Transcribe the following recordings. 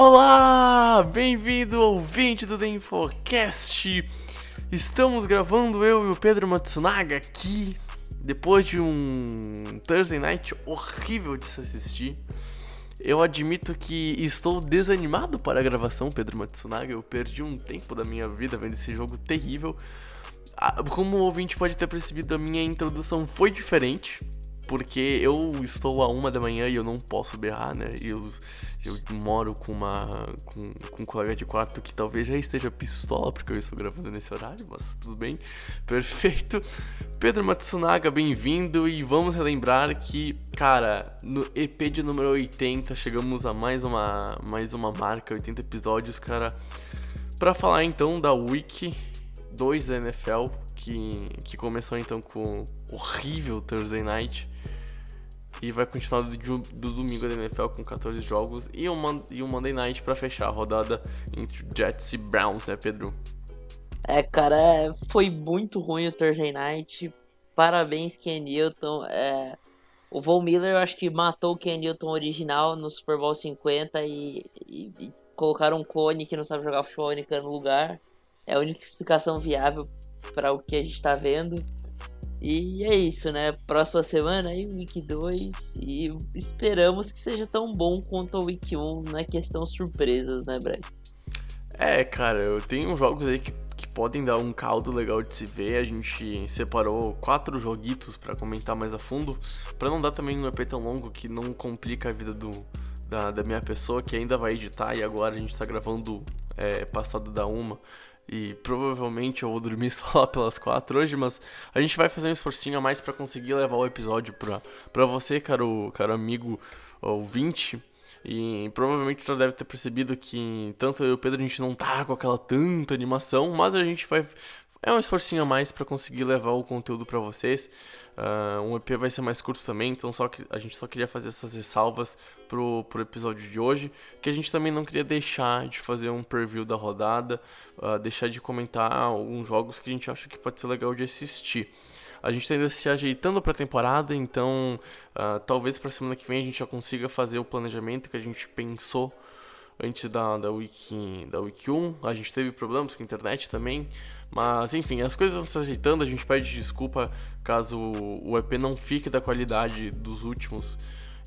Olá, bem-vindo ouvinte do The Infocast. Estamos gravando eu e o Pedro Matsunaga aqui depois de um Thursday Night horrível de se assistir. Eu admito que estou desanimado para a gravação, Pedro Matsunaga. Eu perdi um tempo da minha vida vendo esse jogo terrível. Ah, Como o ouvinte pode ter percebido, a minha introdução foi diferente. Porque eu estou a uma da manhã e eu não posso berrar, né? E eu, eu moro com uma. Com, com um colega de quarto que talvez já esteja pistola, porque eu estou gravando nesse horário, mas tudo bem. Perfeito. Pedro Matsunaga, bem-vindo. E vamos relembrar que, cara, no EP de número 80, chegamos a mais uma, mais uma marca, 80 episódios, cara. Pra falar então da Wiki 2 da NFL, que, que começou então com o horrível Thursday Night. E vai continuar do, do domingo da NFL com 14 jogos e um, e um Monday Night pra fechar a rodada entre Jets e Browns, né, Pedro? É, cara, é, foi muito ruim o Thursday Night. Parabéns, Ken Newton. É, o Von Miller, eu acho que matou o Ken Newton original no Super Bowl 50 e, e- e colocaram um clone que não sabe jogar futebol americano no lugar. É a única explicação viável para o que a gente tá vendo. E é isso, né? Próxima semana aí, Week 2. E esperamos que seja tão bom quanto o Week 1 na questão surpresas, né, Brad? É, cara, eu tenho jogos aí que, que podem dar um caldo legal de se ver. A gente separou quatro joguitos pra comentar mais a fundo, Pra não dar também um EP tão longo que não complica a vida do, da, da minha pessoa, que ainda vai editar e agora a gente tá gravando é, passado da uma. E provavelmente eu vou dormir só lá pelas quatro hoje, mas a gente vai fazer um esforcinho a mais pra conseguir levar o episódio pra, pra você, caro, caro amigo ouvinte. E provavelmente você já deve ter percebido que tanto eu e o Pedro a gente não tá com aquela tanta animação, mas a gente vai. É um esforcinho a mais pra conseguir levar o conteúdo pra vocês. Ah, um EP vai ser mais curto também, então só que a gente só queria fazer essas ressalvas pro, pro episódio de hoje. Que a gente também não queria deixar de fazer um preview da rodada, ah, deixar de comentar alguns jogos que a gente acha que pode ser legal de assistir. A gente tá ainda se ajeitando pra temporada, então ah, talvez pra semana que vem a gente já consiga fazer o planejamento que a gente pensou antes da, da, Wiki, da Wiki 1. A gente teve problemas com a internet também. Mas enfim, as coisas vão se ajeitando. A gente pede desculpa caso o EP não fique da qualidade dos últimos.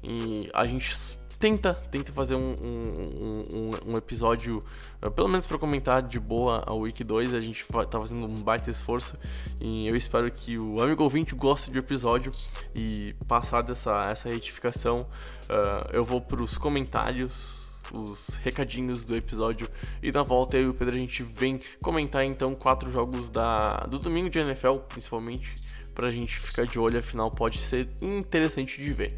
E a gente tenta, tenta fazer um, um, um, um episódio, eh, pelo menos para comentar de boa a Week 2. A gente tá fazendo um baita esforço. E eu espero que o amigo ouvinte goste do episódio. E passada essa, essa retificação, ah, eu vou pros comentários os recadinhos do episódio e na volta eu e o Pedro a gente vem comentar então quatro jogos da, do domingo de NFL, principalmente, pra gente ficar de olho, afinal pode ser interessante de ver.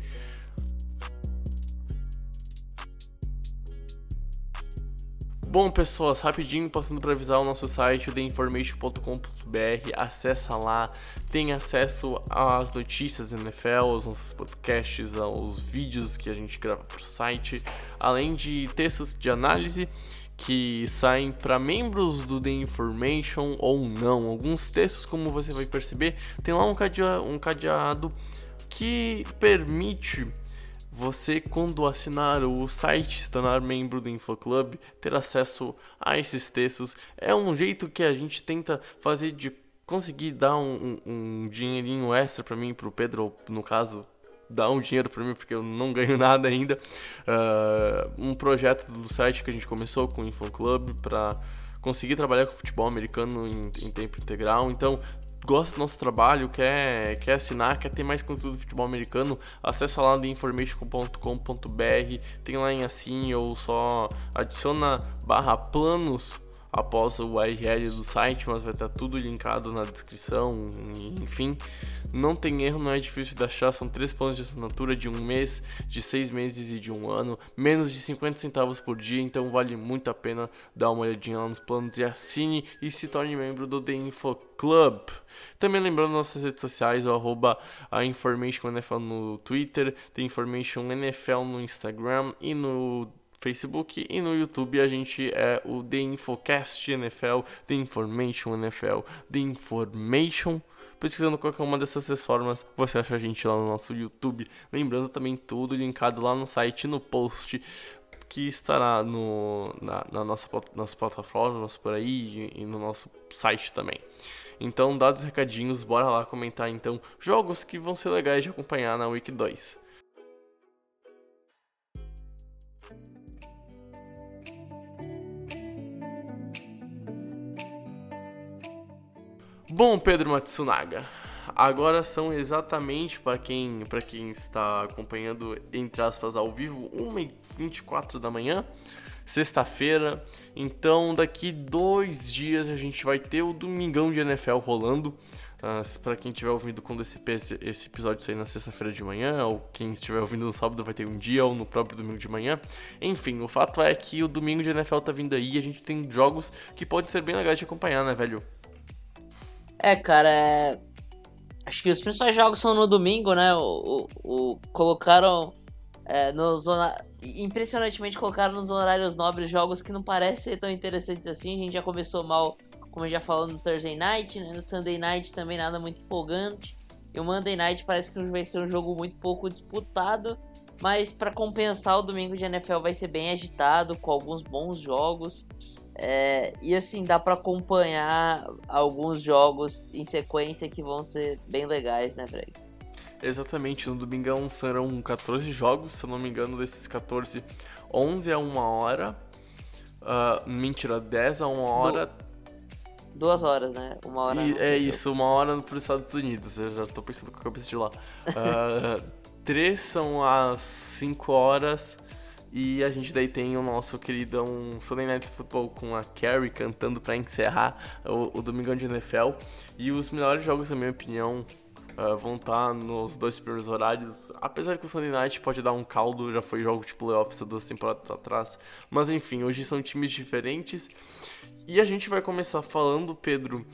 Bom, pessoas, rapidinho passando para avisar o nosso site, o theinformation.com.br, acessa lá, tem acesso às notícias da NFL, aos nossos podcasts, aos vídeos que a gente grava pro site, além de textos de análise que saem para membros do The Information ou não. Alguns textos, como você vai perceber, tem lá um cadea- um cadeado que permite você, quando assinar o site, se tornar membro do InfoClub, ter acesso a esses textos. É um jeito que a gente tenta fazer de conseguir dar um, um- dinheirinho extra pra mim e pro Pedro, no caso, dar um dinheiro pra mim, porque eu não ganho nada ainda. Ah, um projeto do site que a gente começou com o InfoClub pra conseguir trabalhar com futebol americano em, em tempo integral. Então, gosta do nosso trabalho, quer, quer assinar, quer ter mais conteúdo de futebol americano, acessa lá no information.com.br, tem lá em assim ou só adiciona barra planos após o URL do site, mas vai estar tudo linkado na descrição, enfim. Não tem erro, não é difícil de achar, são três planos de assinatura de um mês, de seis meses e de um ano, menos de 50 centavos por dia, então vale muito a pena dar uma olhadinha lá nos planos e assine e se torne membro do The Info Club. Também lembrando nossas redes sociais, o arroba a Information NFL no Twitter, The Information NFL no Instagram e no Facebook e no YouTube a gente é o The Infocast NFL, The Information NFL, The Information Pesquisando qualquer uma dessas três formas, você acha a gente lá no nosso YouTube. Lembrando também tudo linkado lá no site, no post que estará no, na, na nossa, nossa plataforma, por aí e, e no nosso site também. Então, dados os recadinhos, bora lá comentar então jogos que vão ser legais de acompanhar na Week 2. Bom, Pedro Matsunaga, agora são exatamente para quem, para quem está acompanhando entre aspas ao vivo, 1h24 da manhã, sexta-feira. Então, daqui dois dias a gente vai ter o Domingão de NFL rolando. Uh, para quem estiver ouvindo quando esse, esse episódio sair na sexta-feira de manhã, ou quem estiver ouvindo no sábado vai ter um dia, ou no próprio domingo de manhã. Enfim, o fato é que o domingo de NFL tá vindo aí a gente tem jogos que podem ser bem legais de acompanhar, né, velho? É, cara, é... acho que os principais jogos são no domingo, né? O, o, o colocaram é, nos impressionantemente colocaram nos horários nobres jogos que não parecem ser tão interessantes assim. A gente já começou mal, como já falou no Thursday Night, né? No Sunday Night também nada muito empolgante. E o Monday Night parece que vai ser um jogo muito pouco disputado. Mas para compensar, o domingo de NFL vai ser bem agitado, com alguns bons jogos. É, e assim, dá para acompanhar alguns jogos em sequência que vão ser bem legais, né, Greg? Exatamente, no domingão serão 14 jogos, se eu não me engano, desses 14, 11 a 1 hora. Uh, mentira, 10 a 1 hora. duas horas, né? Uma hora. E, é isso, uma hora para os Estados Unidos. Eu já tô pensando com a cabeça de lá. Uh, três são às 5 horas e a gente daí tem o nosso querido um Sunday Night Football com a Carrie cantando para encerrar o, o Domingão de NFL. E os melhores jogos, na minha opinião, uh, vão estar tá nos dois primeiros horários. Apesar que o Sunday Night pode dar um caldo, já foi jogo de playoffs há duas temporadas atrás. Mas enfim, hoje são times diferentes. E a gente vai começar falando, Pedro,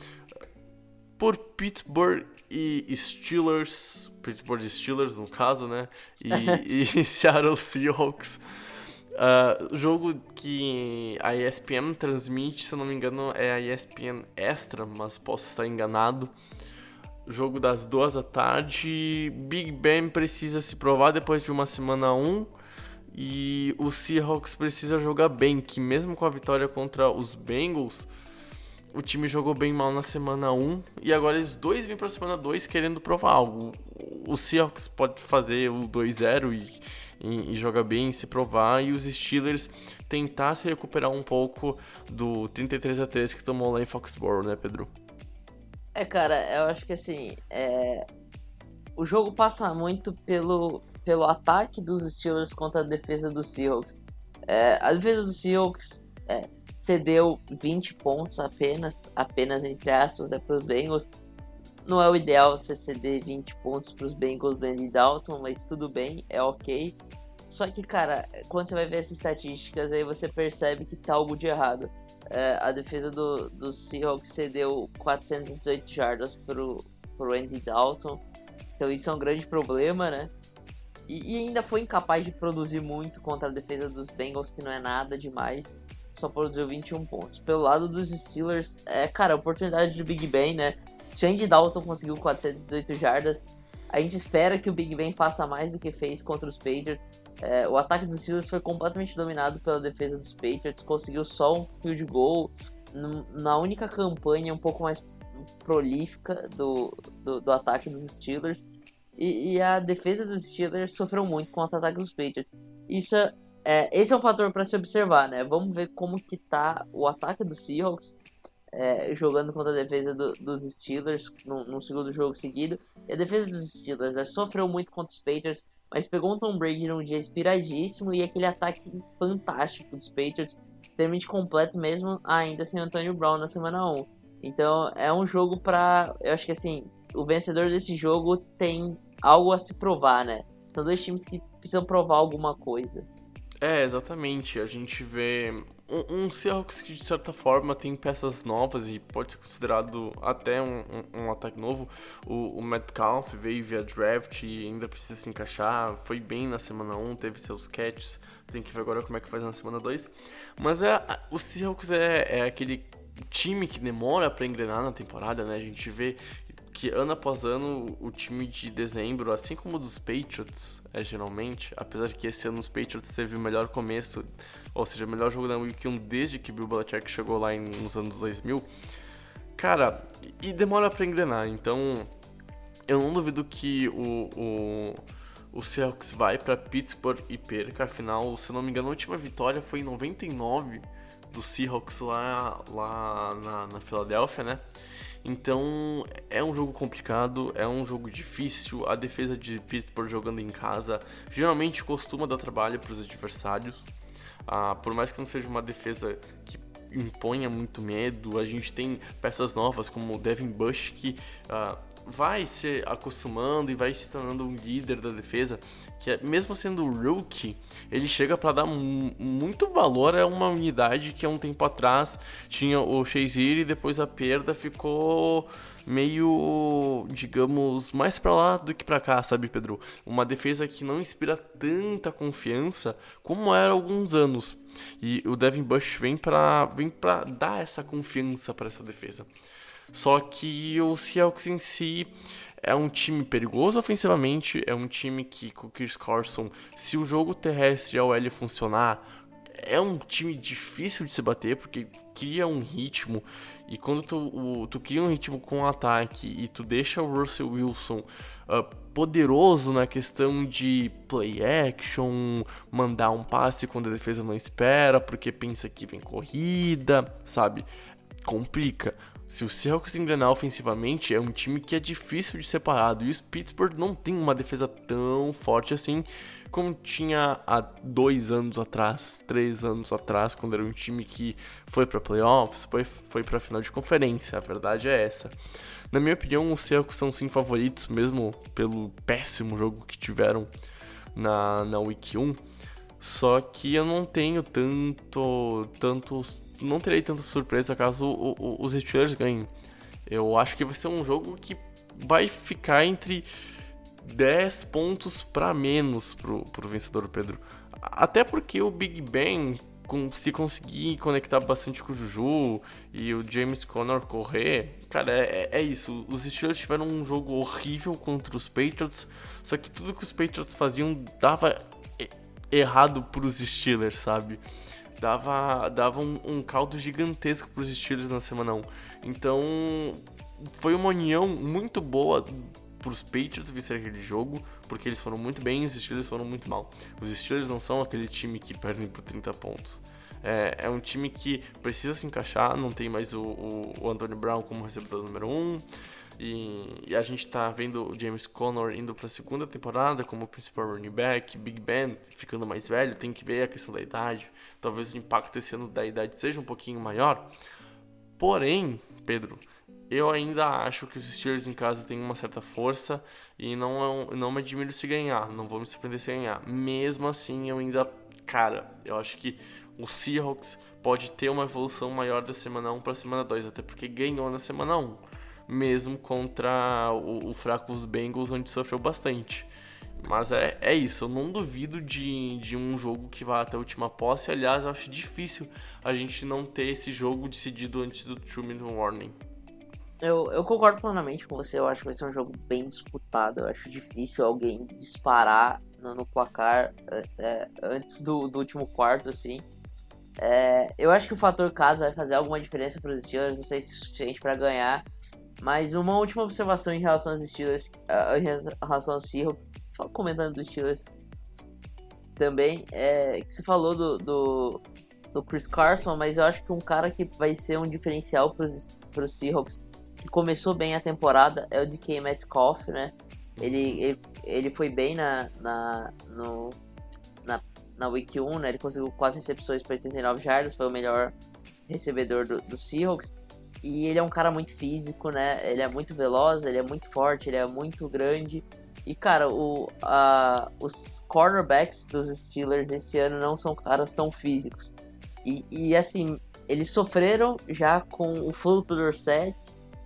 por Pittsburgh e Steelers, Pittsburgh Steelers no caso, né? E, e Seattle Seahawks. Uh, jogo que a ESPN transmite, se eu não me engano, é a ESPN Extra, mas posso estar enganado. Jogo das duas da tarde. Big Ben precisa se provar depois de uma semana 1. Um, e o Seahawks precisa jogar bem, que mesmo com a vitória contra os Bengals, o time jogou bem mal na semana 1 e agora eles dois vêm para a semana 2 querendo provar algo. O Seahawks pode fazer o 2-0 e e, e jogar bem, se provar, e os Steelers tentar se recuperar um pouco do 33 a 3 que tomou lá em Foxborough, né, Pedro? É, cara, eu acho que assim, é... o jogo passa muito pelo, pelo ataque dos Steelers contra a defesa dos Seahawks. É, a defesa dos Seahawks é, cedeu 20 pontos apenas, apenas entre aspas, né, para os Bengals. Não é o ideal você ceder 20 pontos para os Bengals do Andy Dalton, mas tudo bem, é ok. Só que, cara, quando você vai ver essas estatísticas, aí você percebe que tá algo de errado. É, a defesa do, do Seahawks cedeu 418 jardas pro, pro Andy Dalton. Então isso é um grande problema, né? E, e, ainda foi incapaz de produzir muito contra a defesa dos Bengals, que não é nada demais. Só produziu 21 pontos. Pelo lado dos Steelers, é, cara, oportunidade de Big Ben, né? Andy Dalton conseguiu 418 jardas, a gente espera que o Big Ben faça mais do que fez contra os Patriots. É, o ataque dos Steelers foi completamente dominado pela defesa dos Patriots, conseguiu só um field goal na única campanha um pouco mais prolífica do, do, do ataque dos Steelers. E, e, a defesa dos Steelers sofreu muito com o ataque dos Patriots. Isso é esse é um fator para se observar, né? Vamos ver como que tá o ataque do Seahawks é, jogando contra a defesa do, dos Steelers no, no, segundo jogo seguido. E a defesa dos Steelers né, sofreu muito contra os Patriots, mas pegou um Tom Brady num dia inspiradíssimo e aquele ataque fantástico dos Patriots, extremamente completo mesmo, ainda sem Antonio Brown na semana 1. Então é um jogo para, eu acho que assim, o vencedor desse jogo tem algo a se provar, né? São dois times que precisam provar alguma coisa. É, exatamente. A gente vê um, um Seahawks que de certa forma tem peças novas e pode ser considerado até um, um, um ataque novo. O, o, Metcalf veio via draft e ainda precisa se encaixar. Foi bem na semana 1, teve seus catches. Tem que ver agora como é que faz na semana 2. Mas é, o Seahawks é, é aquele time que demora para engrenar na temporada, né? A gente vê que ano após ano o time de dezembro, assim como o dos Patriots, é geralmente, apesar de que esse ano os Patriots teve o melhor começo, ou seja, o melhor jogo da Week 1 desde que Bill Belichick chegou lá em, nos anos 2000, cara, e demora para engrenar, então eu não duvido que o, o, o Seahawks vai para Pittsburgh e perca, afinal, se não me engano, a última vitória foi em 99 do Seahawks lá, lá na, na Filadélfia, né? Então é um jogo complicado, é um jogo difícil. A defesa de Pittsburgh jogando em casa geralmente costuma dar trabalho para os adversários. Ah, por mais que não seja uma defesa que imponha muito medo, a gente tem peças novas como o Devin Bush que ah, vai se acostumando e vai se tornando um líder da defesa, que é, mesmo sendo rookie, ele chega para dar muito valor a uma unidade que há um tempo atrás tinha o Shazier e depois a perda ficou meio, digamos, mais para lá do que para cá, sabe, Pedro? Uma defesa que não inspira tanta confiança como era há alguns anos. E o Devin Bush vem para vem para dar essa confiança para essa defesa. Só que o Seahawks em si é um time perigoso ofensivamente, é um time que com o Chris Carson, se o jogo terrestre e a OL funcionar, é um time difícil de se bater porque cria um ritmo e quando tu, o, tu cria um ritmo com ataque e tu deixa o Russell Wilson uh, poderoso na questão de play action, mandar um passe quando a defesa não espera porque pensa que vem corrida, sabe? Complica. Se o Seahawks engrenar ofensivamente, é um time que é difícil de separado. E o Pittsburgh não tem uma defesa tão forte assim como tinha há dois anos atrás, três anos atrás, quando era um time que foi para playoffs, foi, foi para final de conferência. A verdade é essa. Na minha opinião, os Seahawks são sim favoritos, mesmo pelo péssimo jogo que tiveram na, na Week 1. Só que eu não tenho tanto, tanto não terei tanta surpresa caso o, o, os Steelers ganhem. Eu acho que vai ser um jogo que vai ficar entre 10 pontos para menos pro, pro vencedor Pedro. Até porque o Big Ben, se conseguir conectar bastante com o Juju e o James Conner correr, cara, é, é isso. Os Steelers tiveram um jogo horrível contra os Patriots, só que tudo que os Patriots faziam dava errado pros Steelers, sabe? Dava, dava um, um caldo gigantesco para os Steelers na semana 1. Então, foi uma união muito boa para os Patriots vencer aquele jogo, porque eles foram muito bem e os Steelers foram muito mal. Os Steelers não são aquele time que perdem por 30 pontos. É, é um time que precisa se encaixar, não tem mais o, o, o Antonio Brown como recebedor número 1. Um, e, e, a gente tá vendo o James Conner indo para a segunda temporada como principal running back, Big Ben ficando mais velho, tem que ver a questão da idade. Talvez o impacto esse ano da idade seja um pouquinho maior. Porém, Pedro, eu ainda acho que os Steelers em casa têm uma certa força e não, é não me admiro se ganhar, não vou me surpreender se ganhar. Mesmo assim, eu ainda, cara, eu acho que o Seahawks pode ter uma evolução maior da semana 1 para semana 2, até porque ganhou na semana 1 mesmo contra o, o fraco dos Bengals, onde sofreu bastante. Mas é, é isso, eu não duvido de, de um jogo que vá até a última posse. Aliás, eu acho difícil a gente não ter esse jogo decidido antes do two minute warning. Eu, eu concordo plenamente com você, eu acho que vai ser um jogo bem disputado. Eu acho difícil alguém disparar no, no placar é, é, antes do, do último quarto, assim. É, eu acho que o fator casa vai fazer alguma diferença para os Steelers, não sei se é suficiente para ganhar. Mas uma última observação em relação aos Steelers, em relação aos Seahawks, só comentando dos Steelers. também é que você falou do, do, do Chris Carson, mas eu acho que um cara que vai ser um diferencial para os Seahawks, que começou bem a temporada, é o DK Metcalf, né? Ele, ele, ele foi bem na, na, no, na, na Week 1, né? Ele conseguiu 4 recepções para 89 jardas, foi o melhor recebedor do, do Seahawks. E ele é um cara muito físico, né? Ele é muito veloz, ele é muito forte, ele é muito grande. E, cara, o, a, os cornerbacks dos Steelers esse ano não são caras tão físicos. E, e assim, eles sofreram já com o Philip Dorsett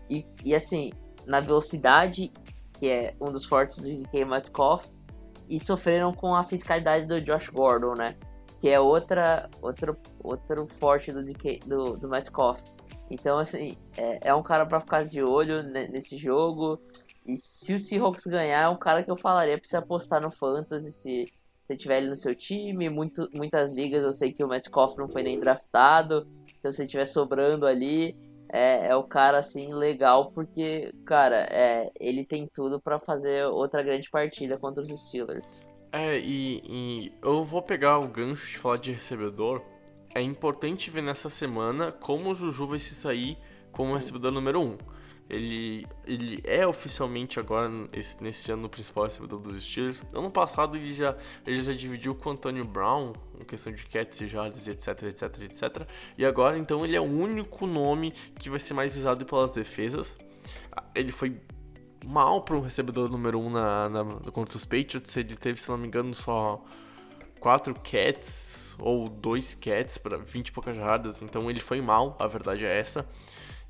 e, e, assim, na velocidade, que é um dos fortes do DK Metcalf, e sofreram com a fiscalidade do Josh Gordon, né? Que é outra, outro, outro forte do, DK, do, do Metcalf. Então, assim, é, é um cara para ficar de olho nesse jogo. E se o Seahawks ganhar, é um cara que eu falaria pra você apostar no Fantasy se você tiver ele no seu time. Muito, muitas ligas eu sei que o Metcalf não foi nem draftado. Então, se tiver sobrando ali, é, é o cara assim legal porque, cara, é, ele tem tudo para fazer outra grande partida contra os Steelers. É, e, e eu vou pegar o gancho de falar de recebedor. É importante ver nessa semana como o Juju vai se sair como recebedor número 1. Um ele, ele é oficialmente agora, esse, nesse ano, o principal recebedor dos Steelers. Ano passado ele já, ele já dividiu com o Antonio Brown, em questão de catches e jardas, etc, etc, etc. E agora, então, ele é o único nome que vai ser mais usado pelas defesas. Ele foi mal para um recebedor número 1 um na, na, contra os Patriots. Ele teve, se não me engano, só 4 ou 2 catches para 20 e poucas jardas. Então ele foi mal, a verdade é essa.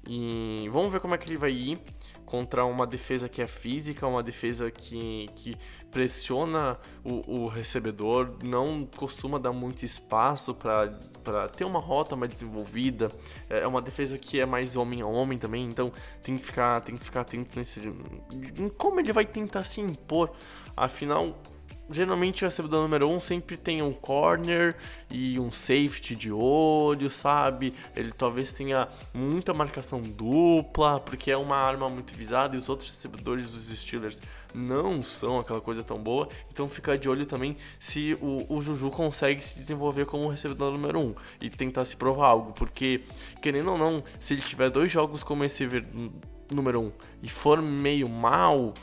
E vamos ver como é que ele vai ir contra uma defesa que é física, uma defesa que, que pressiona o, o recebedor, não costuma dar muito espaço para ter uma rota mais desenvolvida. É, é uma defesa que é mais homem a homem também, então tem que ficar, tem que ficar atento nesse, em como ele vai tentar se impor. Afinal, geralmente o recebedor número 1 um sempre tem um corner e um safety de olho, sabe? Ele talvez tenha muita marcação dupla, porque é uma arma muito visada e os outros recebedores dos Steelers não são aquela coisa tão boa. Então fica de olho também se o, o Juju consegue se desenvolver como recebedor número 1 um, e tentar se provar algo, porque querendo ou não, se ele tiver dois jogos como esse número 1 um, e for meio mal,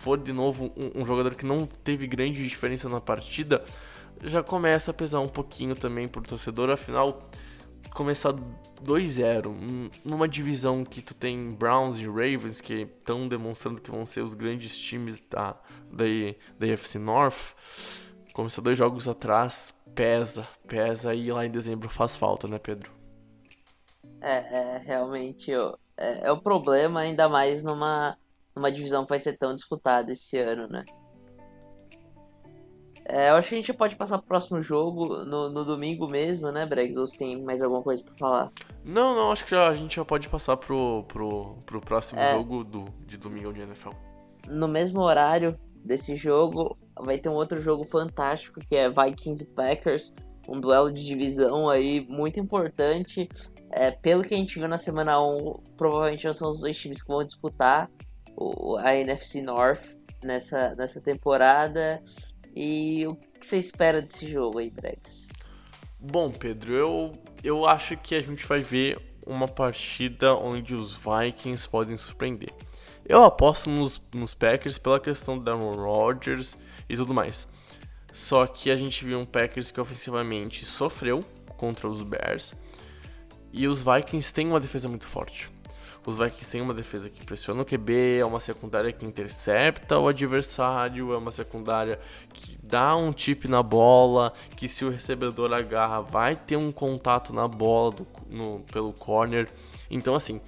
for de novo um, um, jogador que não teve grande diferença na partida, já começa a pesar um pouquinho também pro torcedor. Afinal, começar 2-0 numa divisão que tu tem Browns e Ravens que estão demonstrando que vão ser os grandes times da, da, da AFC North. Começar dois jogos atrás pesa, pesa e lá em dezembro faz falta, né, Pedro? É, é realmente é, é o problema, ainda mais numa numa divisão que vai ser tão disputada esse ano, né? É, eu acho que a gente pode passar pro próximo jogo no, no domingo mesmo, né, Bregs? Ou você tem mais alguma coisa pra falar? Não, não, acho que já, a gente já pode passar pro, pro, pro próximo é, jogo do, de domingo de NFL. No mesmo horário desse jogo, vai ter um outro jogo fantástico que é Vikings e Packers, um duelo de divisão aí muito importante. É, pelo que a gente viu na semana 1, provavelmente são os dois times que vão disputar o, a NFC North nessa, nessa temporada. E o que você espera desse jogo aí, Brex? Bom, Pedro, eu, eu acho que a gente vai ver uma partida onde os Vikings podem surpreender. Eu aposto nos, nos Packers pela questão do Aaron Rodgers e tudo mais. Só que a gente viu um Packers que ofensivamente sofreu contra os Bears. E os Vikings têm uma defesa muito forte. Os Vikings têm uma defesa que pressiona o QB, é uma secundária que intercepta o adversário, é uma secundária que dá um tip na bola, que se o recebedor agarra vai ter um contato na bola do, no, pelo corner. Então, assim,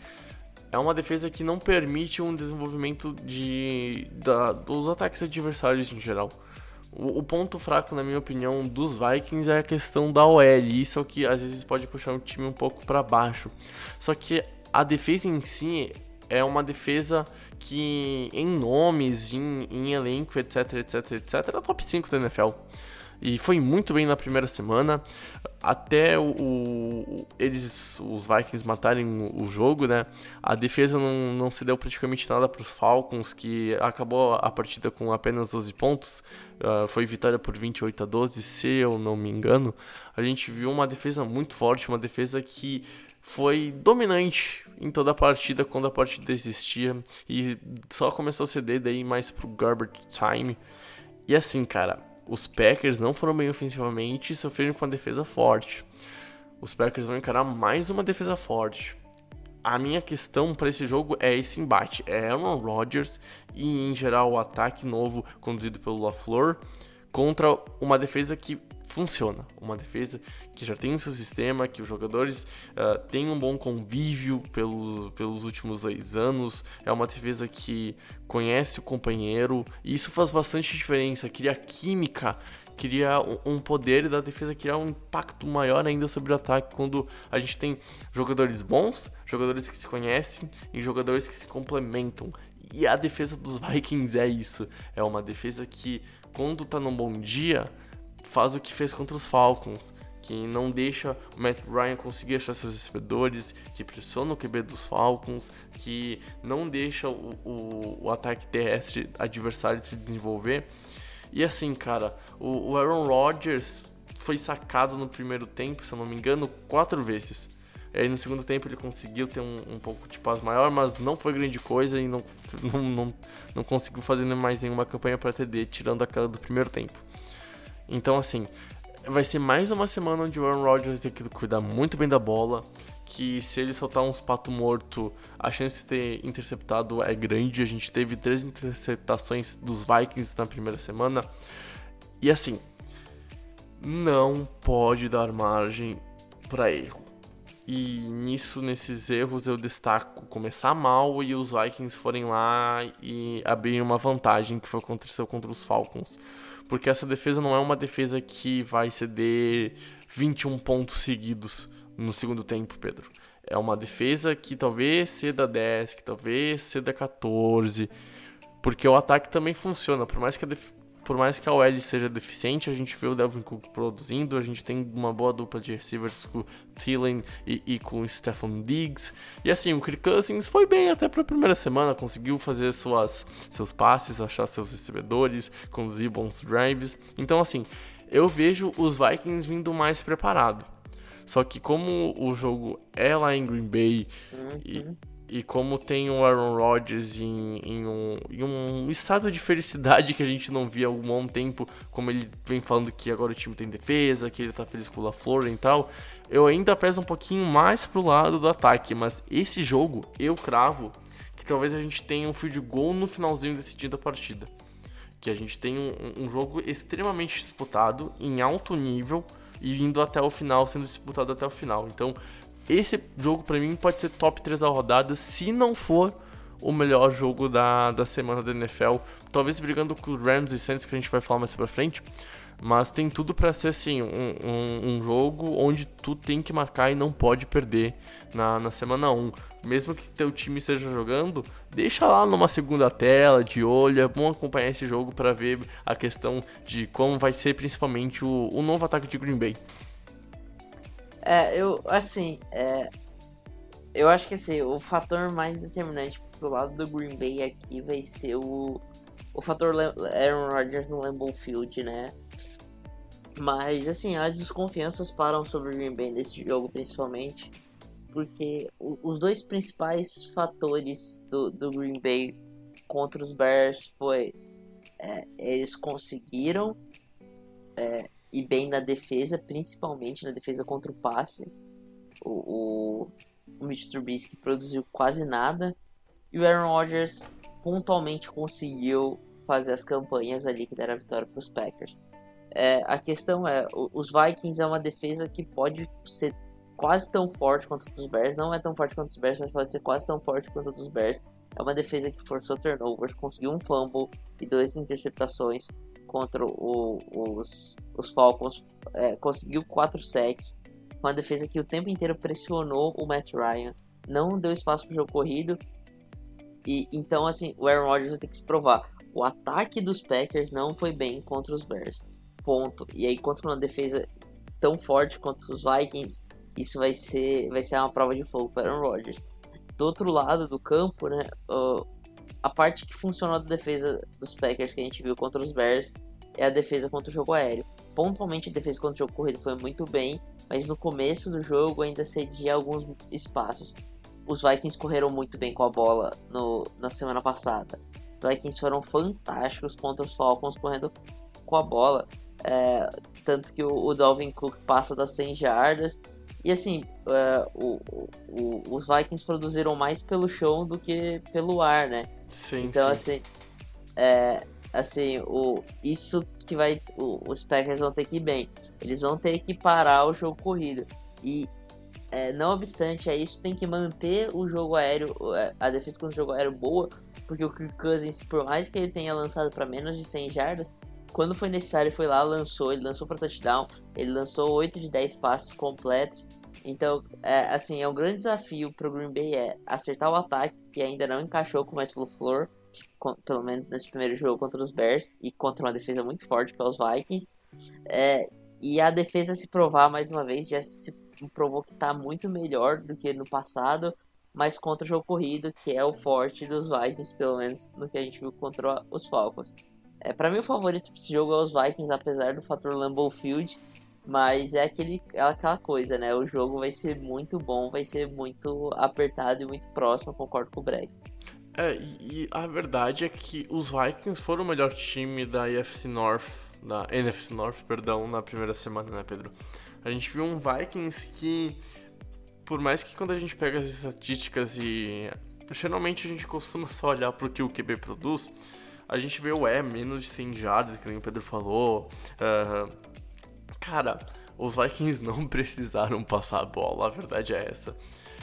é uma defesa que não permite um desenvolvimento de, da, dos ataques adversários em geral. O, o, ponto fraco, na minha opinião, dos Vikings é a questão da OL. Isso é o que às vezes pode puxar o time um pouco para baixo. Só que a defesa em si é uma defesa que em nomes, em, em elenco, etc, etc, etc, é top 5 da NFL. e foi muito bem na primeira semana. Até o, o, eles, os Vikings matarem o, o, jogo, né? A defesa não, não se deu praticamente nada para os Falcons, que acabou a partida com apenas 12 pontos. Uh, foi vitória por 28 a 12, se eu não me engano. A gente viu uma defesa muito forte, uma defesa que foi dominante em toda a partida quando a partida existia e só começou a ceder daí mais pro garbage time. E assim, cara, os Packers não foram bem ofensivamente e sofreram com uma defesa forte. Os Packers vão encarar mais uma defesa forte. A minha questão para esse jogo é esse embate. É Aaron Rodgers e, em geral, o ataque novo conduzido pelo LaFleur contra uma defesa que funciona. Uma defesa que já tem o seu sistema, que os jogadores uh, têm um bom convívio pelo, pelos últimos dois anos. É uma defesa que conhece o companheiro e isso faz bastante diferença. Cria química, cria um poder da defesa criar um impacto maior ainda sobre o ataque quando a gente tem jogadores bons, jogadores que se conhecem e jogadores que se complementam. E a defesa dos Vikings é isso. É uma defesa que, quando tá num bom dia, faz o que fez contra os Falcons, que não deixa o Matt Ryan conseguir achar seus recebedores, que pressiona o QB dos Falcons, que não deixa o, o, o ataque terrestre adversário se desenvolver. E assim, cara, o, o Aaron Rodgers foi sacado no primeiro tempo, se eu não me engano, quatro vezes. Aí no segundo tempo ele conseguiu ter um, um pouco de paz maior, mas não foi grande coisa e não, não, não, não conseguiu fazer mais nenhuma campanha para TD, tirando aquela do primeiro tempo. Então, assim, vai ser mais uma semana onde o Aaron Rodgers tem que cuidar muito bem da bola. Que se ele soltar uns pato morto, a chance de ter interceptado é grande. A gente teve três interceptações dos Vikings na primeira semana. E assim, não pode dar margem para erro. E nisso, nesses erros, eu destaco começar mal e os Vikings forem lá e abrirem uma vantagem que foi aconteceu contra os Falcons porque essa defesa não é uma defesa que vai ceder 21 pontos seguidos no segundo tempo, Pedro. É uma defesa que talvez ceda 10, que talvez ceda 14, porque o ataque também funciona, por mais que a, def por mais que a OL seja deficiente, a gente vê o Delvin Cook produzindo, a gente tem uma boa dupla de receivers com Thielen e, e, com o Stephen Diggs. E assim, o Kirk Cousins foi bem até para a primeira semana, conseguiu fazer suas, seus passes, achar seus recebedores, conduzir bons drives. Então assim, eu vejo os Vikings vindo mais preparado. Só que como o jogo é lá em Green Bay uhum. e e como tem o Aaron Rodgers em, em, um, em, um, estado de felicidade que a gente não via há um bom tempo, como ele vem falando que agora o time tem defesa, que ele tá feliz com o LaFleur e tal, eu ainda peso um pouquinho mais pro lado do ataque, mas esse jogo eu cravo que talvez a gente tenha um field goal no finalzinho decidindo a partida. Que a gente tem um, um jogo extremamente disputado, em alto nível, e indo até o final, sendo disputado até o final. Então, esse jogo para mim pode ser top 3 da rodada, se não for o melhor jogo da, da semana da NFL. Talvez brigando com os Rams e Saints, que a gente vai falar mais pra frente. Mas tem tudo para ser assim, um, um, um, jogo onde tu tem que marcar e não pode perder na, na semana 1. Mesmo que teu time esteja jogando, deixa lá numa segunda tela, de olho. É bom acompanhar esse jogo para ver a questão de como vai ser principalmente o, o novo ataque de Green Bay. É, eu, assim, é, eu acho que assim, o fator mais determinante pro lado do Green Bay aqui vai ser o, o fator Aaron Rodgers no Lambeau Field, né? Mas, assim, as desconfianças param sobre o Green Bay nesse jogo, principalmente, porque os dois principais fatores do, do Green Bay contra os Bears foi é, eles conseguiram é, e bem na defesa, principalmente na defesa contra o passe. O, o, o Mitch Trubisky produziu quase nada e o Aaron Rodgers pontualmente conseguiu fazer as campanhas ali que deram a vitória para os Packers. É, a questão é, os Vikings é uma defesa que pode ser quase tão forte quanto os Bears, não é tão forte quanto os Bears, mas pode ser quase tão forte quanto os Bears. É uma defesa que forçou turnovers, conseguiu um fumble e duas interceptações, contra o, os, os Falcons, é, conseguiu 4 sacks. Uma defesa que o tempo inteiro pressionou o Matt Ryan, não deu espaço para o jogo corrido. E então, assim, o Aaron Rodgers ter que se provar. O ataque dos Packers não foi bem contra os Bears. ponto. E aí contra uma defesa tão forte quanto os Vikings, isso vai ser, vai ser uma prova de fogo para Aaron Rodgers. Do outro lado do campo, né, uh, a parte que funcionou da defesa dos Packers que a gente viu contra os Bears é a defesa contra o jogo aéreo. Pontualmente a defesa contra o jogo corrido foi muito bem, mas no começo do jogo ainda cedia alguns espaços. Os Vikings correram muito bem com a bola no, na semana passada. Os Vikings foram fantásticos contra os Falcons correndo com a bola. É, tanto que o, o Dalvin Cook passa das 100 jardas. E assim, é, o, o, os Vikings produziram mais pelo chão do que pelo ar, né? Sim, então, sim. assim, é, assim o, isso que vai. O, os Packers vão ter que ir bem. Eles vão ter que parar o jogo corrido. E é, não obstante a isso, tem que manter o jogo aéreo, é, a defesa com o jogo aéreo boa, porque o Kirk Cousins, por mais que ele tenha lançado para menos de 100 jardas, quando foi necessário, foi lá, lançou, ele lançou para touchdown, ele lançou 8 de 10 passes completos. Então, é, assim, é um grande desafio para o Green Bay é acertar o ataque, que ainda não encaixou com o Matt LaFleur, pelo menos nesse primeiro jogo contra os Bears, e contra uma defesa muito forte que é os Vikings. É, e a defesa se provar mais uma vez, já se provou que está muito melhor do que no passado, mas contra o jogo corrido, que é o forte dos Vikings, pelo menos no que a gente viu contra os Falcons. É, para mim o favorito desse jogo é os Vikings, apesar do fator Lambeau Field, mas é aquele, é aquela coisa, né? O jogo vai ser muito bom, vai ser muito apertado e muito próximo, concordo com o Brex. É, e a verdade é que os Vikings foram o melhor time da NFC North, da NFC North, perdão, na primeira semana, né, Pedro? A gente viu um Vikings que, por mais que quando a gente pega as estatísticas e geralmente a gente costuma só olhar para o que o QB produz, a gente vê o é menos de 100 jardas, que nem o Pedro falou. Uh, cara, os Vikings não precisaram passar a bola, a verdade é essa.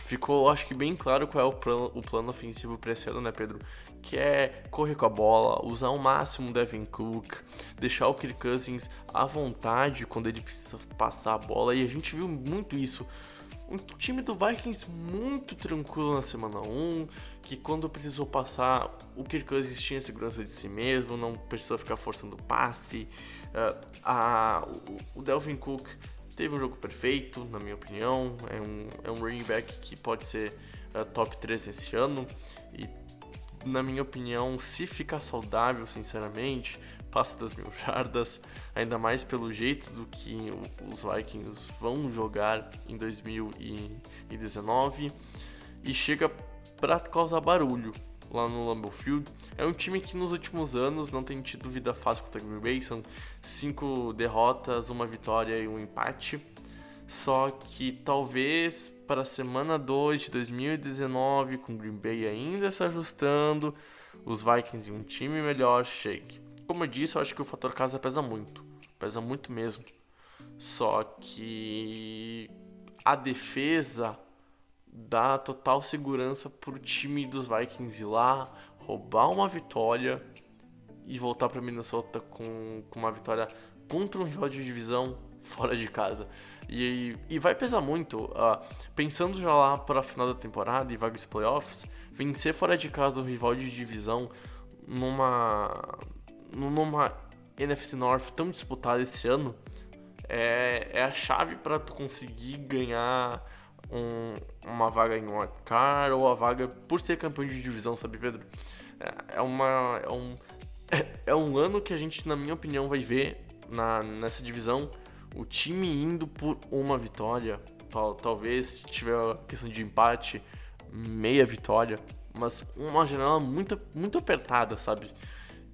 Ficou, acho que bem claro qual é o plano, o plano ofensivo para esse ano, né, Pedro? Que é correr com a bola, usar o máximo o Devin Cook, deixar o Kirk Cousins à vontade quando ele precisa passar a bola. E a gente viu muito isso um time do Vikings muito tranquilo na semana 1, que quando precisou passar, o Kirk Cousins tinha segurança de si mesmo, não precisou ficar forçando passe. Uh, a, o, o Delvin Cook teve um jogo perfeito, na minha opinião. É um, é um running back que pode ser uh, top 3 esse ano. E, na minha opinião, se ficar saudável, sinceramente, passa das mil jardas, ainda mais pelo jeito do que os Vikings vão jogar em 2019 e chega para causar barulho lá no Lambeau Field. É um time que nos últimos anos não tem tido vida fácil contra o Green Bay, são cinco derrotas, uma vitória e um empate. Só que talvez para a semana 2 de 2019, com o Green Bay ainda se ajustando, os Vikings e um time melhor chegue. Como eu disse, eu acho que o fator casa pesa muito. Pesa muito mesmo. Só que a defesa dá total segurança pro time dos Vikings ir lá, roubar uma vitória e voltar para Minnesota com, com uma vitória contra um rival de divisão fora de casa. E, e vai pesar muito. Uh, pensando já lá para a final da temporada e vagas playoffs, vencer fora de casa um rival de divisão numa numa NFC North tão disputada esse ano, é, é a chave para tu conseguir ganhar um, uma vaga em wildcard ou a vaga por ser campeão de divisão, sabe, Pedro? É, é, uma, é, um, é, um ano que a gente, na minha opinião, vai ver na, nessa divisão o time indo por uma vitória. Tal, talvez, se tiver a questão de empate, meia vitória. Mas uma janela muito, muito apertada, sabe?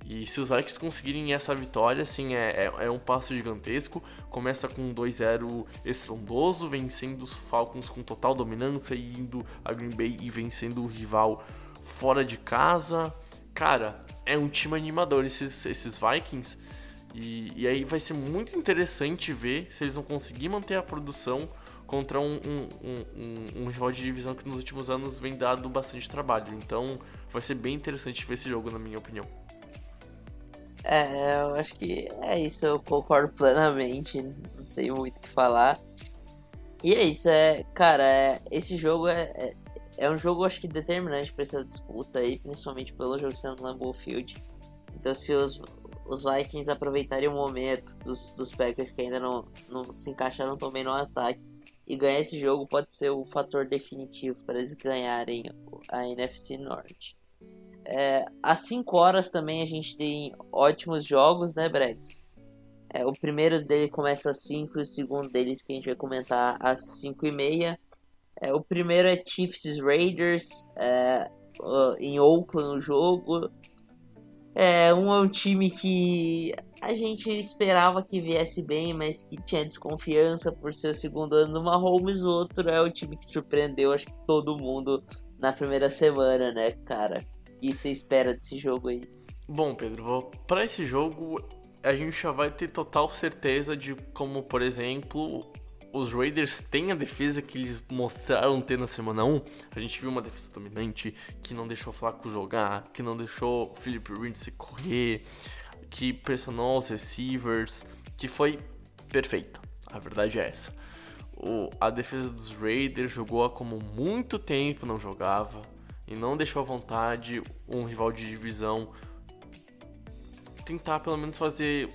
E se os Vikings conseguirem essa vitória, assim, é, é, é um passo gigantesco. Começa com um 2-0 estrondoso, vencendo os Falcons com total dominância e indo a Green Bay e vencendo o rival fora de casa. Cara, é um time animador esses, esses Vikings. E, e aí vai ser muito interessante ver se eles vão conseguir manter a produção contra um, um, um, um, rival de divisão que nos últimos anos vem dado bastante trabalho. Então vai ser bem interessante ver esse jogo, na minha opinião. É, eu acho que é isso, eu concordo plenamente, não tenho muito o que falar. E é isso, é, cara, é, esse jogo é, é, é, um jogo, acho que determinante para essa disputa aí, principalmente pelo jogo sendo Lambeau Field. Então, se os, os Vikings aproveitarem o momento dos, dos Packers que ainda não, não se encaixaram tão bem no ataque e ganhar esse jogo pode ser o fator definitivo para eles ganharem a NFC Norte. É, às 5 horas também a gente tem ótimos jogos, né, Bregs? É, o primeiro dele começa às 5 e o segundo deles que a gente vai comentar às 5 e meia. É, o primeiro é Chiefs Raiders é, em Oakland o jogo. É, um é um time que a gente esperava que viesse bem, mas que tinha desconfiança por ser o segundo ano do Mahomes. O outro é o time que surpreendeu, acho que todo mundo na primeira semana, né, cara? Que você espera desse jogo aí? Bom, Pedro, para esse jogo a gente já vai ter total certeza de como, por exemplo, os Raiders têm a defesa que eles mostraram ter na semana 1. A gente viu uma defesa dominante que não deixou Flaco jogar, que não deixou Philip Lindsay correr, que pressionou os receivers, que foi perfeita. A verdade é essa. O, a defesa dos Raiders jogou como muito tempo não jogava e não deixou à vontade um rival de divisão tentar pelo menos fazer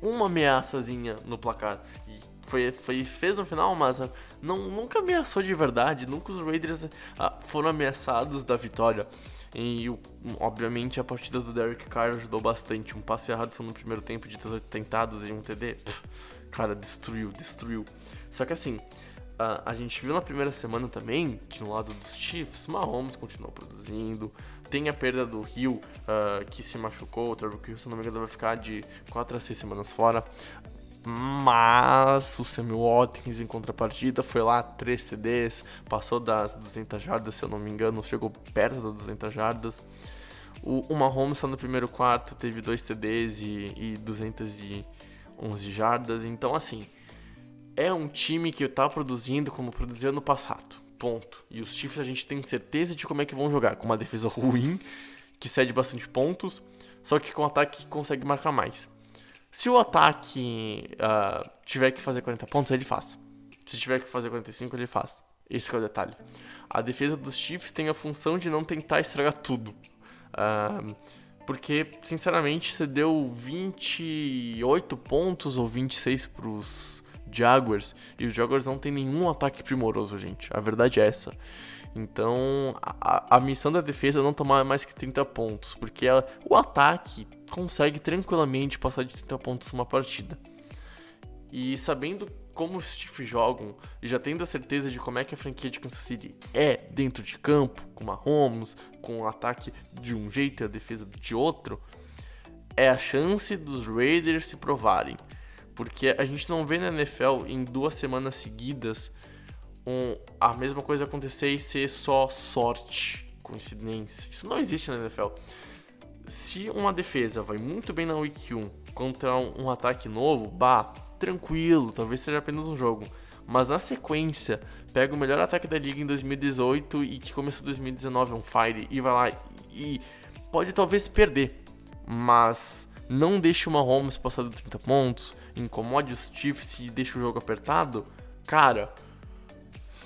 uma ameaçazinha no placar. E foi, foi, fez no final, mas ah, não, nunca ameaçou de verdade. Nunca os Raiders ah, foram ameaçados da vitória. E obviamente a partida do Derek Carr ajudou bastante. Um passe errado no primeiro tempo de 18 tentados e um TD. Pff, cara, destruiu, destruiu. Só que assim, a, a gente viu na primeira semana também que no lado dos Chiefs, Mahomes continuou produzindo. Tem a perda do Rio, uh, que se machucou. O Trevor Hill, se não me engano, vai ficar de 4 a 6 semanas fora. Mas o Samuel Watkins, em contrapartida, foi lá 3 TDs, passou das 200 jardas, se eu não me engano, chegou perto das 200 jardas. O, o Mahomes só no primeiro quarto teve 2 TDs e, e 211 jardas. Então, assim, é um time que está produzindo como produziu no passado. Ponto. E os Chiefs a gente tem certeza de como é que vão jogar. Com uma defesa ruim, que cede bastante pontos, só que com ataque que consegue marcar mais. Se o ataque uh, tiver que fazer 40 pontos, ele faz. Se tiver que fazer 45, ele faz. Esse é o detalhe. A defesa dos Chiefs tem a função de não tentar estragar tudo. Uh, porque, sinceramente, você deu 28 pontos ou 26 para os Jaguars. E os Jaguars não tem nenhum ataque primoroso, gente. A verdade é essa. Então, a, a missão da defesa é não tomar mais que 30 pontos, porque ela, o ataque consegue tranquilamente passar de 30 pontos numa partida. E sabendo como os Chiefs jogam e já tendo a certeza de como é que a franquia de Kansas City é dentro de campo, com Mahomes, com o ataque de um jeito e a defesa de outro, é a chance dos Raiders se provarem. Porque a gente não vê na NFL em duas semanas seguidas um, a mesma coisa acontecer e ser só sorte, coincidência. Isso não existe na NFL. Se uma defesa vai muito bem na Week 1 contra um, um ataque novo, bah, tranquilo, talvez seja apenas um jogo. Mas na sequência, pega o melhor ataque da liga em 2018 e que começou em 2019 um fire e vai lá e pode talvez perder, mas não deixe uma Holmes passar de 30 pontos, incomode os Chiefs e deixe o jogo apertado. Cara,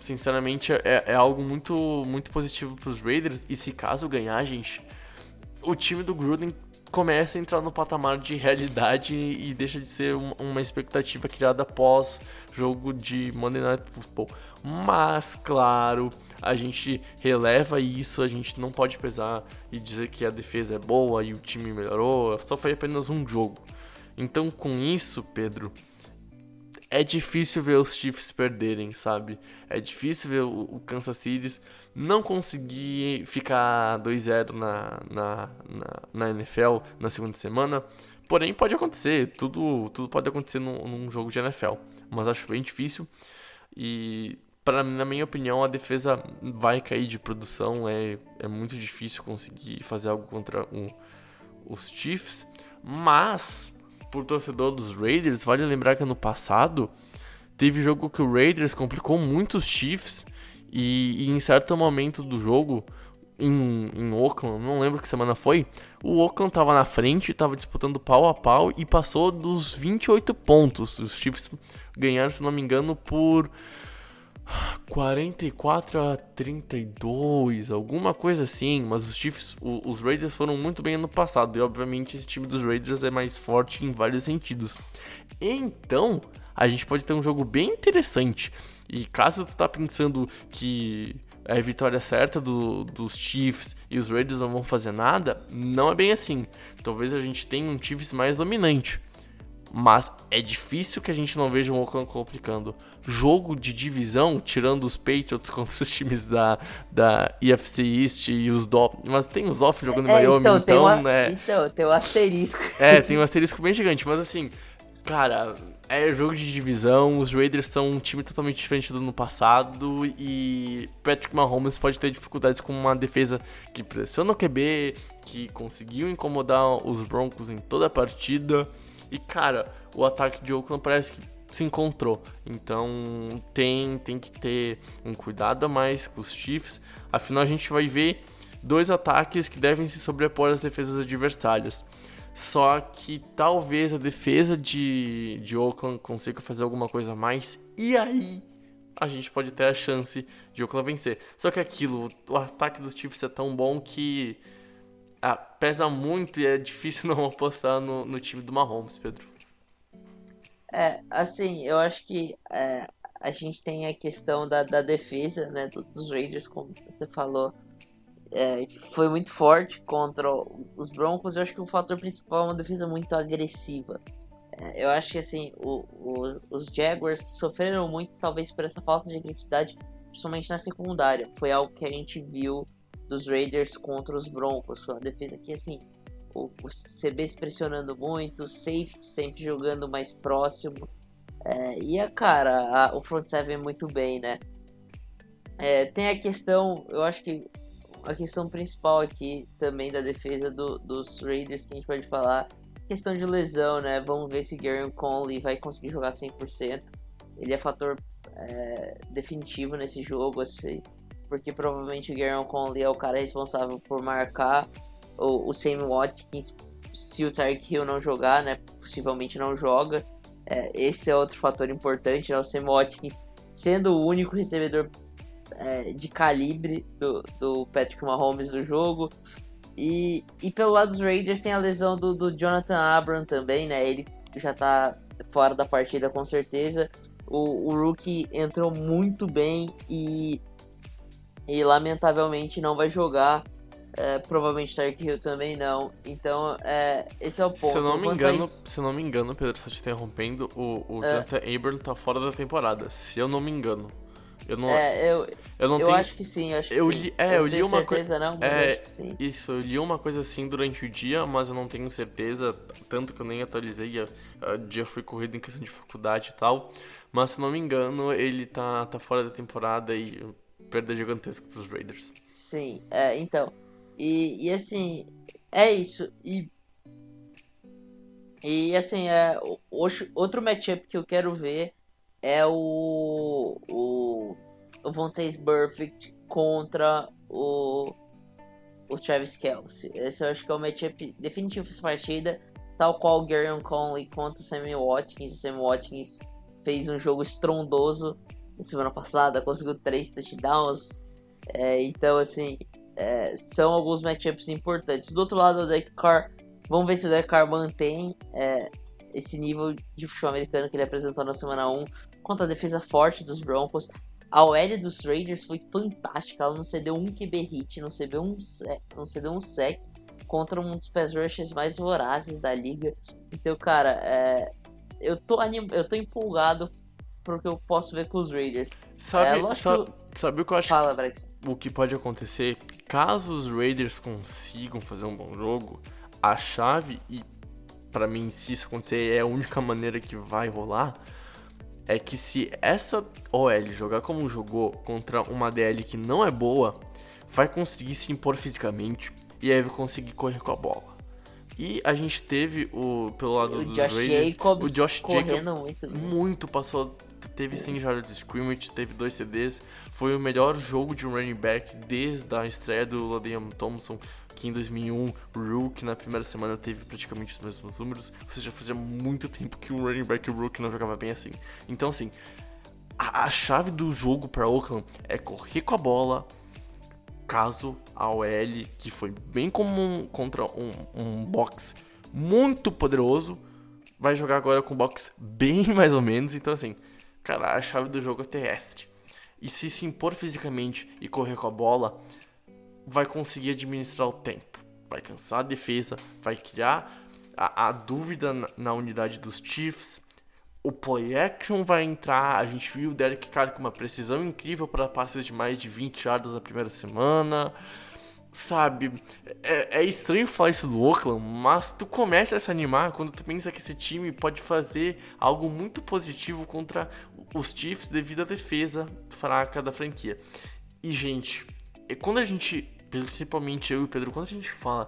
sinceramente, é, é algo muito, muito positivo para os Raiders. E se caso ganhar, gente, o time do Gruden começa a entrar no patamar de realidade e deixa de ser uma expectativa criada após jogo de Monday Night Football. Mas, claro, a gente releva isso, a gente não pode pesar e dizer que a defesa é boa e o time melhorou, só foi apenas um jogo. Então, com isso, Pedro, é difícil ver os Chiefs perderem, sabe? É difícil ver o, Kansas City não conseguir ficar 2-0 na, na, na, na, NFL na segunda semana. Porém, pode acontecer, tudo, tudo pode acontecer num, num jogo de NFL. Mas acho bem difícil. E, pra, na minha opinião, a defesa vai cair de produção. É, é muito difícil conseguir fazer algo contra o, os Chiefs. Mas por torcedor dos Raiders, vale lembrar que ano passado teve jogo que o Raiders complicou muito os Chiefs e, e em certo momento do jogo em, em Oakland, não lembro que semana foi, o Oakland tava na frente, tava disputando pau a pau e passou dos 28 pontos. Os Chiefs ganharam, se não me engano, por 44 a 32, alguma coisa assim, mas os Chiefs, os Raiders foram muito bem ano passado e obviamente esse time dos Raiders é mais forte em vários sentidos. Então, a gente pode ter um jogo bem interessante. E caso tu tá pensando que é vitória certa do, dos Chiefs e os Raiders não vão fazer nada, não é bem assim. Talvez a gente tenha um Chiefs mais dominante. Mas é difícil que a gente não veja um Oakland complicando. Jogo de divisão, tirando os Patriots contra os times da, da EFC East e os Dolphins. Mas tem os Dolphins jogando em É, Miami, então, então, uma, né? então, tem um asterisco. É, tem um asterisco bem gigante, mas assim, cara, é jogo de divisão, os Raiders são um time totalmente diferente do ano passado e Patrick Mahomes pode ter dificuldades com uma defesa que pressiona o QB, que conseguiu incomodar os Broncos em toda a partida e, cara, o ataque de Oakland parece que se encontrou. Então tem, tem que ter um cuidado a mais com os Chiefs. Afinal, a gente vai ver dois ataques que devem se sobrepor às defesas adversárias. Só que talvez a defesa de, de Oakland consiga fazer alguma coisa a mais. E aí a gente pode ter a chance de Oakland vencer. Só que aquilo, o ataque dos Chiefs é tão bom que ah, pesa muito e é difícil não apostar no, no time do Mahomes, Pedro. É, assim, eu acho que é, a gente tem a questão da, da defesa, né, do- dos Raiders, como você falou, é, foi muito forte contra os Broncos. Eu acho que o fator principal é uma defesa muito agressiva. É, eu acho que, assim, o- o- os Jaguars sofreram muito, talvez, por essa falta de agressividade, principalmente na secundária. Foi algo que a gente viu dos Raiders contra os Broncos. Foi uma defesa que, assim, o, o CBs pressionando muito, safety sempre jogando mais próximo. É, e a cara, a- o front seven muito bem, né? É, tem a questão, eu acho que a questão principal aqui também da defesa do- dos Raiders que a gente pode falar, questão de lesão, né? Vamos ver se Gary Conley vai conseguir jogar 100%. Ele é fator é, definitivo nesse jogo, assim, porque provavelmente o Gary Conley é o cara responsável por marcar o, o Sam Watkins se o Tyreek Hill não jogar, né? Possivelmente não joga. É, esse é outro fator importante, né? O Sam Watkins sendo o único recebedor é, de calibre do, do Patrick Mahomes do jogo. E, e pelo lado dos Raiders tem a lesão do, do Jonathan Abram também, né? Ele já tá fora da partida com certeza. O, o Rookie entrou muito bem e, e lamentavelmente não vai jogar. É, provavelmente Tyreek Hill também não. Então, é, esse é o ponto. Se eu não me Quanto engano, isso- se eu não me engano, Pedro, só te interrompendo, o, o É. Jonathan Abram tá fora da temporada. Se eu não me engano. Eu não, é, eu, eu não eu tenho. acho que sim, eu acho que eu li- é, eu li tenho uma coi- certeza não, é, eu. Isso, eu li uma coisa assim durante o dia, mas eu não tenho certeza, tanto que eu nem atualizei, o dia foi corrido em questão de faculdade e tal. Mas se eu não me engano, ele tá, tá fora da temporada e perda gigantesca pros Raiders. Sim, é, então. E, e assim, é isso. E, e assim, é, outro matchup que eu quero ver é o. O, o Vontaze Perfect contra o. O Travis Kelce. Esse eu acho que é o matchup definitivo dessa partida. Tal qual o Gary Conley contra o Sammy Watkins. O Sammy Watkins fez um jogo estrondoso semana passada, conseguiu três touchdowns. É, então, assim, é, são alguns matchups importantes. Do outro lado, o Derek Carr, vamos ver se o Derek Carr mantém é, esse nível de futebol americano que ele apresentou na semana 1 contra a defesa forte dos Broncos. A OL dos Raiders foi fantástica, ela não cedeu um QB hit, não cedeu um não cedeu um sec contra um dos pass rushers mais vorazes da liga. Então, cara, é, eu, tô anim, eu tô empolgado pro que eu posso ver com os Raiders. Sabe, É, que- sabe o que eu acho Fala, Brex. o que pode acontecer? Caso os Raiders consigam fazer um bom jogo, a chave, e pra mim, se isso acontecer, é a única maneira que vai rolar, é que se essa OL jogar como jogou contra uma DL que não é boa, vai conseguir se impor fisicamente e aí vai conseguir correr com a bola. E a gente teve o pelo lado O dos Josh Raiders, Jacobs o Josh correndo Jacobs muito bem. muito, passou. Teve 100 jardas de scrimmage, teve dois CDs. Foi o melhor jogo de running back desde a estreia do Ladiam Thompson, que em 2001, Rook, na primeira semana, teve praticamente os mesmos números. Ou seja, fazia muito tempo que um running back Rook não jogava bem assim. Então, assim, a, a chave do jogo para Oakland é correr com a bola, caso a OL, que foi bem comum contra um, um box muito poderoso, vai jogar agora com box bem mais ou menos. Então, assim, cara, a chave do jogo é terrestre. E se se impor fisicamente e correr com a bola, vai conseguir administrar o tempo. Vai cansar a defesa, vai criar a, a dúvida na, na, unidade dos Chiefs. O play action vai entrar. A gente viu o Derek Carr com uma precisão incrível para passes de mais de 20 yardas na primeira semana. Sabe, é, é, estranho falar isso do Oakland, mas tu começa a se animar quando tu pensa que esse time pode fazer algo muito positivo contra os Chiefs devido à defesa fraca da franquia. E, gente, quando a gente, principalmente eu e o Pedro, quando a gente fala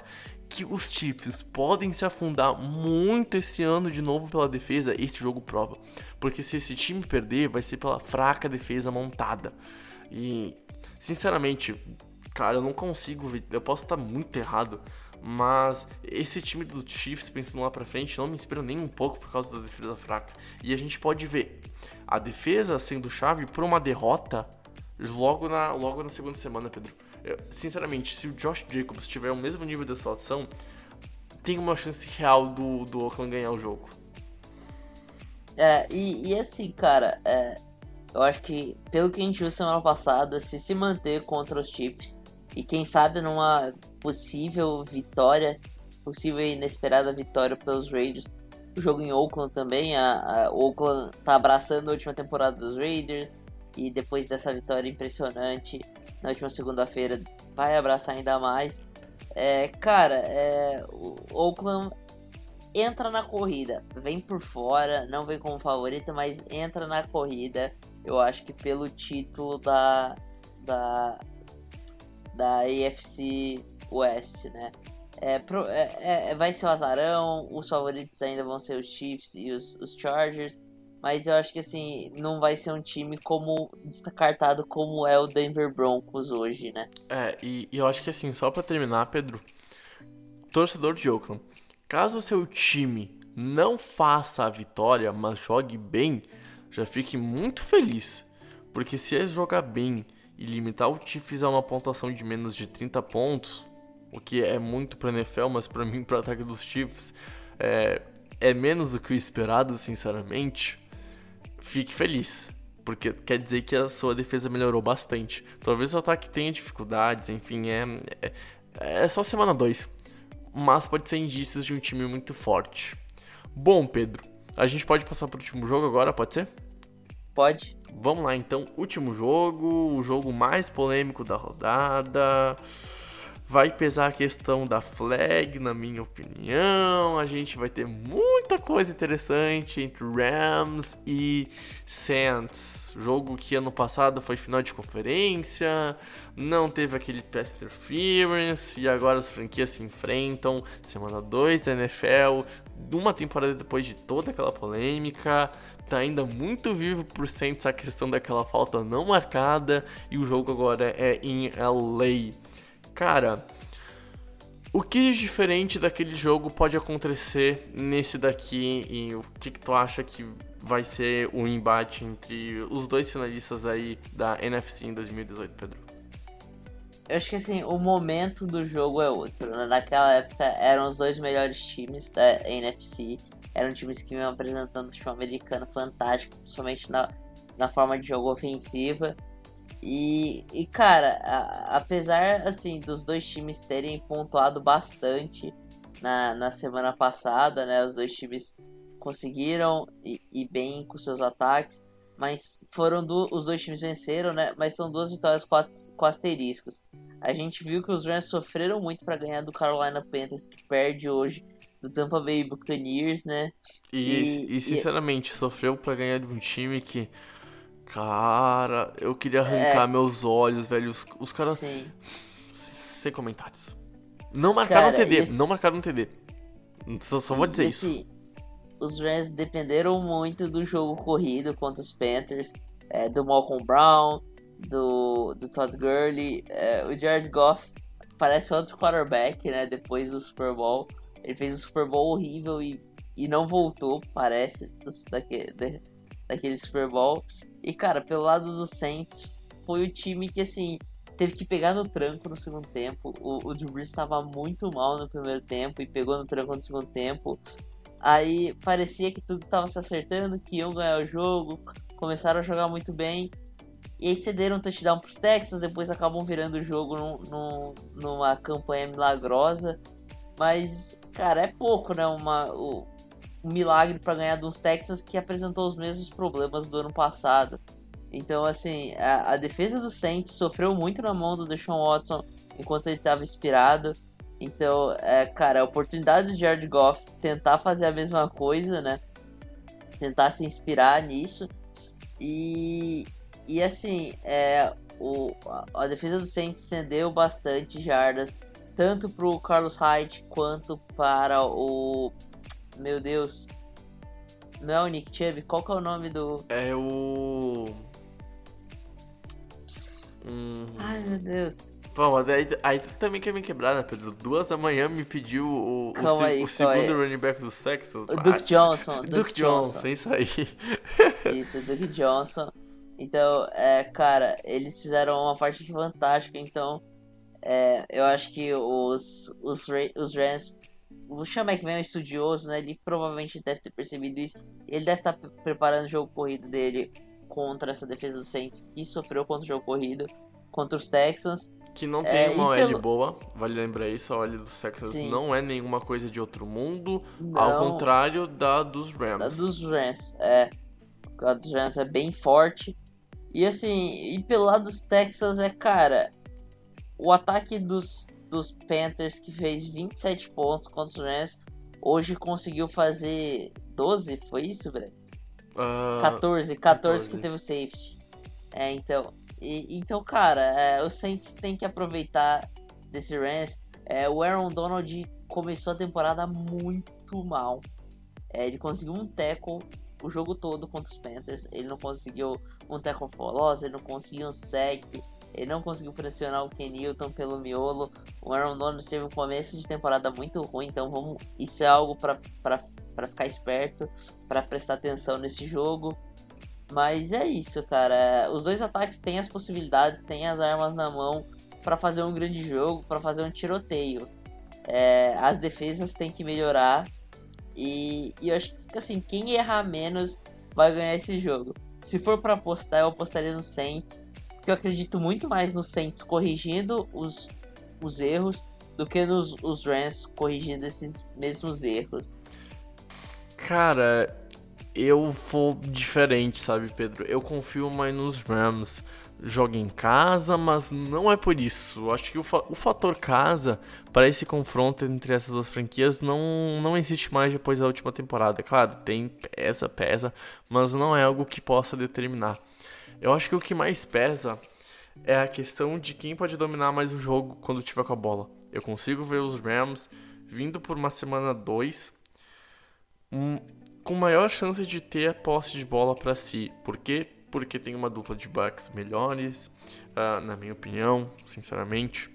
que os Chiefs podem se afundar muito esse ano de novo pela defesa, este jogo prova. Porque se esse time perder, vai ser pela fraca defesa montada. E, sinceramente, cara, eu não consigo ver. Eu posso estar muito errado, mas esse time do Chiefs, pensando lá pra frente, não me inspira nem um pouco por causa da defesa fraca. E a gente pode ver a defesa sendo chave por uma derrota logo na, logo na segunda semana, Pedro. Eu, sinceramente, se o Josh Jacobs tiver o mesmo nível de atuação, tem uma chance real do, do Oakland ganhar o jogo. É, e, e assim, cara, é, eu acho que pelo que a gente viu semana passada, se se manter contra os Chiefs e quem sabe numa possível vitória, possível e inesperada vitória pelos Raiders, o jogo em Oakland também, a, a Oakland tá abraçando a última temporada dos Raiders e depois dessa vitória impressionante na última segunda-feira vai abraçar ainda mais. É, cara, é, o Oakland entra na corrida, vem por fora, não vem como favorito, mas entra na corrida. Eu acho que pelo título da da da AFC West, né? É, é, é, vai ser o azarão, os favoritos ainda vão ser os Chiefs e os, os Chargers. Mas eu acho que assim, não vai ser um time como descartado como é o Denver Broncos hoje, né? É, e, e eu acho que assim, só para terminar, Pedro, torcedor de Oakland, caso seu time não faça a vitória, mas jogue bem, já fique muito feliz. Porque se ele jogar bem e limitar o Chiefs a uma pontuação de menos de 30 pontos, o que é muito para NFL, mas para mim, para ataque dos Chiefs, é, é menos do que o esperado, sinceramente fique feliz. Porque quer dizer que a sua defesa melhorou bastante. Talvez o ataque tenha dificuldades, enfim, é, é, é só semana 2. Mas pode ser indícios de um time muito forte. Bom, Pedro, a gente pode passar para o último jogo agora, pode ser? Pode. Vamos lá então, último jogo, o jogo mais polêmico da rodada. Vai pesar a questão da flag, na minha opinião. A gente vai ter muita coisa interessante entre Rams e Saints. Jogo que ano passado foi final de conferência, não teve aquele pass interference e agora as franquias se enfrentam. Semana 2 da NFL, uma temporada depois de toda aquela polêmica. Tá ainda muito vivo por Saints a questão daquela falta não marcada e o jogo agora é em LA. Cara, o que de diferente daquele jogo pode acontecer nesse daqui e o que, que tu acha que vai ser o embate entre os dois finalistas aí da NFC em 2018, Pedro? Eu acho que assim, o momento do jogo é outro. Né? Naquela época eram os dois melhores times da NFC. Eram times que vinham apresentando o futebol americano fantástico, principalmente na, na forma de jogo ofensiva. E, e cara, a, apesar assim dos dois times terem pontuado bastante na, na semana passada, né? Os dois times conseguiram ir, ir bem com seus ataques, mas foram do, os dois times venceram, né? Mas são duas vitórias com, com asteriscos. A gente viu que os Rams sofreram muito para ganhar do Carolina Panthers, que perde hoje do Tampa Bay Buccaneers, né? E, e, e sinceramente, e... sofreu para ganhar de um time que Cara, eu queria arrancar é. meus olhos, velho. Os, os caras. Sem comentários. Não marcaram cara, TD, esse... não marcaram um TD. Só, só vou dizer esse... isso. Os Rams dependeram muito do jogo corrido contra os Panthers, é, do Malcolm Brown, do, do Todd Gurley. É, o Jared Goff parece outro quarterback, né? Depois do Super Bowl. Ele fez um Super Bowl horrível e, e não voltou, parece, daquele, daquele Super Bowl. E, cara, pelo lado do Saints, foi o time que, assim, teve que pegar no tranco no segundo tempo. O, o Drew Brees estava muito mal no primeiro tempo e pegou no tranco no segundo tempo. Aí parecia que tudo estava se acertando, que iam ganhar o jogo, começaram a jogar muito bem. E aí cederam um touchdown para os Texas, depois acabam virando o jogo num, num, numa campanha milagrosa. Mas, cara, é pouco, né? Uma, um milagre para ganhar dos Texans que apresentou os mesmos problemas do ano passado. Então, assim, a, a defesa do Saints sofreu muito na mão do Deshaun Watson enquanto ele estava inspirado. Então, é, cara, a oportunidade de Jared Goff tentar fazer a mesma coisa, né? Tentar se inspirar nisso. E, e assim, é, o, a, a defesa do Saints cedeu bastante jardas, tanto para o Carlos Hyde quanto para o. Meu Deus. Não é o Nick Chubb? Qual que é o nome do. É o. Hum... Ai, meu Deus. Bom, aí, aí tu também quer me quebrar, né, Pedro? Duas da manhã me pediu o, o, aí, o segundo running back do Texas. O Duke Johnson. Duke, Duke Johnson, Johnson, isso aí. Isso, Duke Johnson. Então, é, cara, eles fizeram uma parte fantástica, então é, eu acho que os, os, os Rams o Sean é um estudioso, né? Ele provavelmente deve ter percebido isso. Ele deve estar preparando o jogo corrido dele contra essa defesa do Saints, que sofreu contra o jogo corrido, contra os Texans. Que não tem é, uma OL pelo... boa, vale lembrar isso, a OL dos Texans Sim. não é nenhuma coisa de outro mundo, não, ao contrário da dos Rams. Da dos Rams, é. A dos Rams é bem forte. E assim, e pelo lado dos Texans é, cara, o ataque dos, dos Panthers que fez 27 pontos contra os Rams, hoje conseguiu fazer 12, foi isso, Brett? Uh, 14, 14, 14 que teve o safety. É, então, e, então, cara, é, o Saints tem que aproveitar desse Rams. É, o Aaron Donald começou a temporada muito mal. É, ele conseguiu um tackle o jogo todo contra os Panthers. Ele não conseguiu um tackle for loss, ele não conseguiu um sack, ele não conseguiu pressionar o Ken Newton pelo miolo. O Aaron Donald teve um começo de temporada muito ruim, então vamos, isso é algo para ficar esperto, para prestar atenção nesse jogo. Mas é isso, cara. Os dois ataques têm as possibilidades, têm as armas na mão para fazer um grande jogo, para fazer um tiroteio. É, as defesas têm que melhorar e, e, eu acho que assim quem errar menos vai ganhar esse jogo. Se for para apostar, eu apostaria no Saints, porque eu acredito muito mais nos Saints corrigindo os, os erros do que nos os Rams corrigindo esses mesmos erros. Cara, eu vou diferente, sabe, Pedro? Eu confio mais nos Rams. Joga em casa, mas não é por isso. Acho que o, fa o fator casa para esse confronto entre essas duas franquias não, não existe mais depois da última temporada. Claro, tem pesa, pesa, mas não é algo que possa determinar. Eu acho que o que mais pesa é a questão de quem pode dominar mais o jogo quando tiver com a bola. Eu consigo ver os Rams vindo por uma semana 2 um, com maior chance de ter a posse de bola para si. Por quê? Porque tem uma dupla de backs melhores, uh, na minha opinião, sinceramente.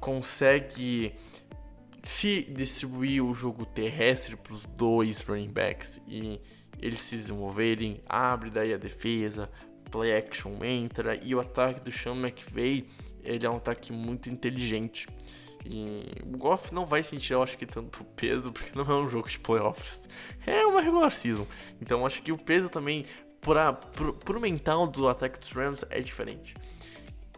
Consegue se distribuir o jogo terrestre para os dois running backs e eles se desenvolverem, abre daí a defesa, play action entra e o ataque do Sean McVay ele é um ataque muito inteligente. E o Goff não vai sentir, eu acho que, tanto peso, porque não é um jogo de playoffs. É uma regular season. Então acho que o peso também, para pro, mental do ataque dos Rams, é diferente.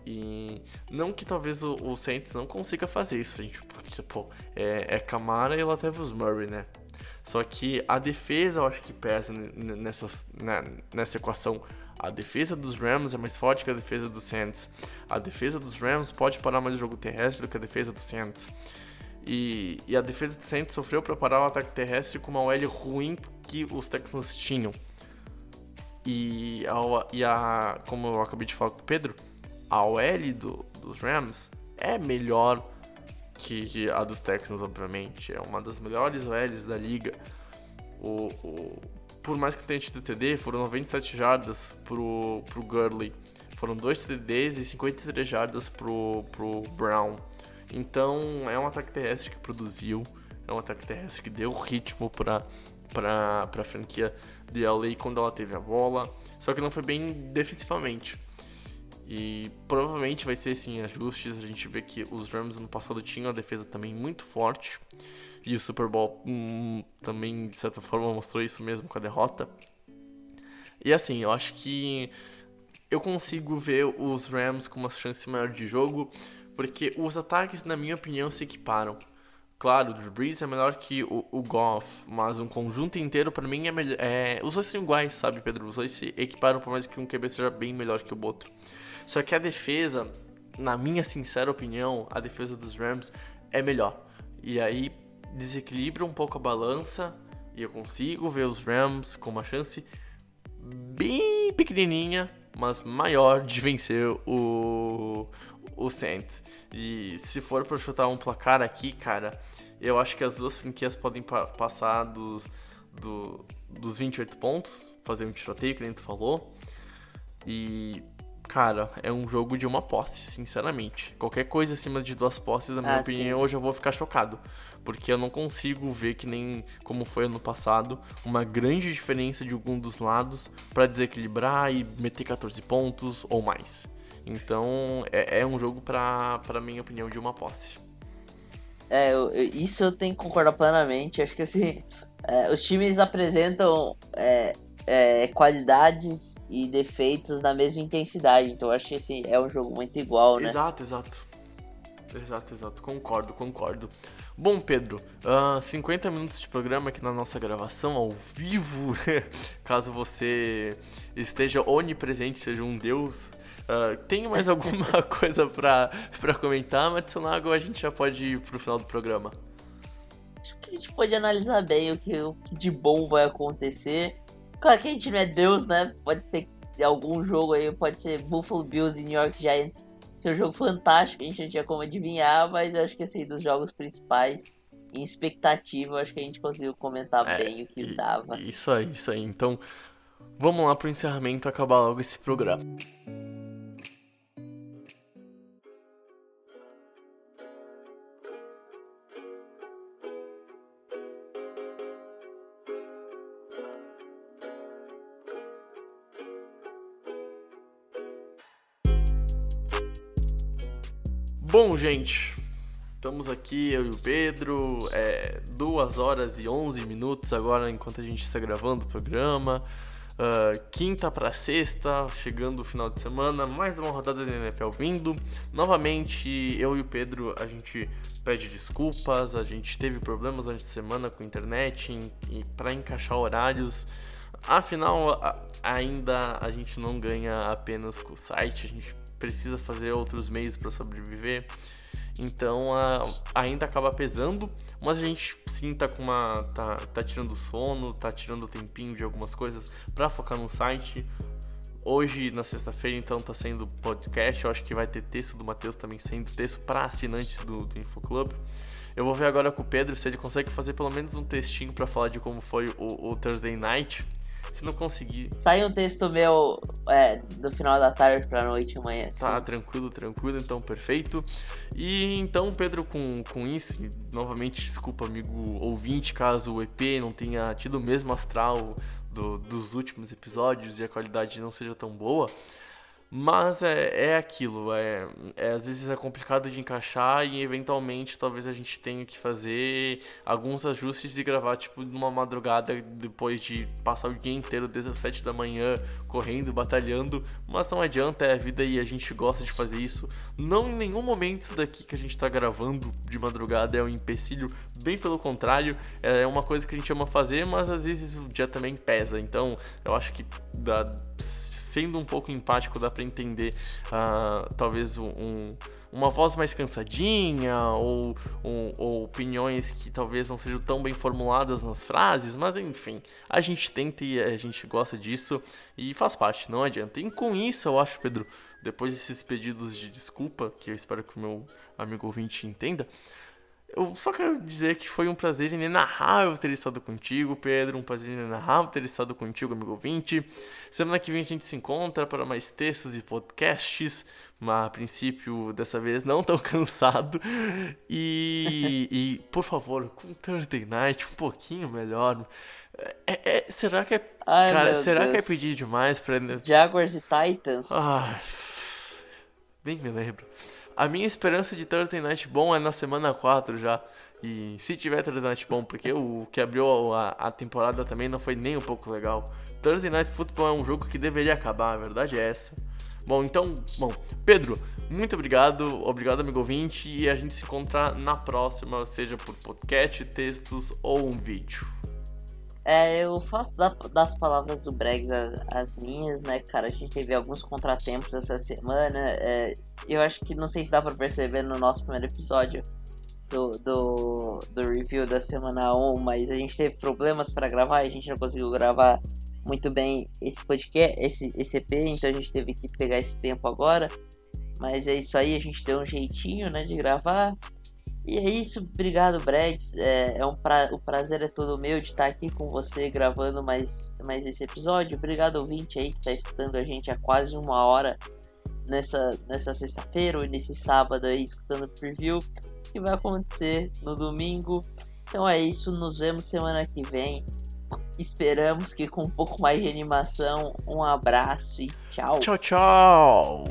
E não que talvez o, o Saints não consiga fazer isso, gente. Porque, pô, é, é Camara e Latavius Murray, né? Só que a defesa eu acho que pesa né, nessa equação a defesa dos Rams é mais forte que a defesa dos Saints. A defesa dos Rams pode parar mais o jogo terrestre do que a defesa dos Saints. E, e a defesa dos Saints sofreu para parar o ataque terrestre com uma OL ruim que os Texans tinham. E a, e a como eu acabei de falar com o Pedro, a OL do, dos Rams é melhor que a dos Texans, obviamente. É uma das melhores OLs da liga. O, o, por mais que tenha tido TD, foram 97 jardas pro, pro Gurley. Foram dois TDs e 53 jardas pro, pro Brown. Então é um ataque terrestre que produziu, é um ataque terrestre que deu ritmo para para a franquia de LA quando ela teve a bola. só que não foi bem defensivamente. E provavelmente vai ser sim ajustes. A gente vê que os Rams no passado tinham a defesa também muito forte. E o Super Bowl hum, também, de certa forma, mostrou isso mesmo com a derrota. E assim, eu acho que eu consigo ver os Rams com uma chance maior de jogo, porque os ataques, na minha opinião, se equiparam. Claro, o Drew Brees é melhor que o, o Goff, mas um conjunto inteiro para mim é melhor. É, os dois são iguais, sabe, Pedro? Os dois se equiparam, por mais que um QB seja bem melhor que o outro. Só que a defesa, na minha sincera opinião, a defesa dos Rams é melhor. E aí desequilibra um pouco a balança e eu consigo ver os Rams com uma chance bem pequenininha, mas maior de vencer o o Saints. E se for para chutar um placar aqui, cara, eu acho que as duas franquias podem pa passar dos do, dos 28 pontos, fazer um tiroteio que nem tu falou. E Cara, é um jogo de uma posse, sinceramente. Qualquer coisa acima de duas posses, na minha Ah, opinião, sim. eu já vou ficar chocado. Porque eu não consigo ver que nem como foi ano passado, uma grande diferença de algum dos lados pra desequilibrar e meter 14 pontos ou mais. Então, é, é um jogo pra, pra minha opinião, de uma posse. É, eu- eu- isso eu tenho que concordar plenamente. Acho que assim, é, os times apresentam é, é, qualidades e defeitos na mesma intensidade. Então acho que assim, é um jogo muito igual, né? Exato, exato. Exato, exato. Concordo, concordo. Bom, Pedro, ah, 50 minutos de programa aqui na nossa gravação ao vivo. Caso você esteja onipresente, seja um deus. Ah, tem mais alguma coisa pra, pra comentar, Matsunago? A gente já pode ir pro final do programa? Acho que a gente pode analisar bem o que, o que de bom vai acontecer. Claro que a gente não é Deus, né? Pode ter algum jogo aí, pode ter Buffalo Bills e New York Giants. Ser um jogo fantástico, a gente não tinha como adivinhar, mas eu acho que assim, dos jogos principais, em expectativa, eu acho que a gente conseguiu comentar É, bem o que E- dava. Isso aí, isso aí. Então, vamos lá pro encerramento acabar logo esse programa. Bom, gente, estamos aqui, eu e o Pedro, é 2 horas e 11 minutos agora enquanto a gente está gravando o programa. Ah, quinta para sexta, chegando o final de semana, mais uma rodada da NFL vindo. Novamente, eu e o Pedro, a gente pede desculpas, a gente teve problemas durante a semana com a internet e para encaixar horários. Afinal, a- ainda a gente não ganha apenas com o site, a gente precisa fazer outros meios para sobreviver. Então a- ainda acaba pesando, mas a gente sim tá com uma. tá, tá tirando sono, tá tirando tempinho de algumas coisas para focar no site. Hoje, na sexta-feira, então, tá sendo podcast. Eu acho que vai ter texto do Matheus também sendo texto para assinantes do, do InfoClub. Eu vou ver agora com o Pedro se ele consegue fazer pelo menos um textinho para falar de como foi o, o Thursday Night. Se não conseguir, Sai um texto meu é, do final da tarde pra noite amanhã. Tá, assim. tranquilo, tranquilo, então perfeito. E então, Pedro, com, com isso, novamente desculpa, amigo ouvinte, caso o EP não tenha tido o mesmo astral do- dos últimos episódios e a qualidade não seja tão boa. Mas é, é aquilo, é, é, às vezes é complicado de encaixar e eventualmente talvez a gente tenha que fazer alguns ajustes e gravar tipo numa madrugada depois de passar o dia inteiro desde as 7 da manhã correndo, batalhando, mas não adianta, é a vida e a gente gosta de fazer isso. Não em nenhum momento isso daqui que a gente tá gravando de madrugada é um empecilho, bem pelo contrário, é uma coisa que a gente ama fazer, mas às vezes o dia também pesa. Então, eu acho que dá sendo um pouco empático, dá pra entender ah, talvez um, um- uma voz mais cansadinha ou, ou opiniões que talvez não sejam tão bem formuladas nas frases, mas enfim, a gente tenta e a gente gosta disso e faz parte, não adianta. E com isso, eu acho, Pedro, depois desses pedidos de desculpa, que eu espero que o meu amigo ouvinte entenda, eu só quero dizer que foi um prazer inenarrável ter estado contigo, Pedro. Um prazer inenarrável ter estado contigo, amigo ouvinte. Semana que vem a gente se encontra para mais textos e podcasts. Mas a princípio, dessa vez, não tão cansado. E, e por favor, com Thursday Night um pouquinho melhor. É, é, será que é. Ai, cara, será que é pedir demais pra. Jaguars e Titans. Ah, bem me lembro. A minha esperança de Thursday Night bom é na semana 4 já. E se tiver Thursday Night bom, porque o que abriu a, a temporada também não foi nem um pouco legal. Thursday Night Football é um jogo que deveria acabar, a verdade é essa. Bom, então, bom, Pedro, muito obrigado, obrigado amigo ouvinte, e a gente se encontra na próxima, seja por podcast, textos ou um vídeo. É, eu faço da- das palavras do Bregs as, as minhas, né, cara? A gente teve alguns contratempos essa semana. é, eu acho que não sei se dá pra perceber no nosso primeiro episódio do, do, do review da semana 1, mas a gente teve problemas pra gravar, a gente não conseguiu gravar muito bem esse podcast, esse, esse EP, então a gente teve que pegar esse tempo agora. Mas é isso aí, a gente deu um jeitinho, né, de gravar. E é isso, obrigado Bregs. É, é um pra... O prazer é todo meu de estar aqui com você gravando mais, mais esse episódio. Obrigado, ouvinte aí que está escutando a gente há quase uma hora nessa, nessa sexta-feira ou nesse sábado aí escutando o preview que vai acontecer no domingo. Então é isso, nos vemos semana que vem. Esperamos que com um pouco mais de animação. Um abraço e tchau. Tchau, tchau!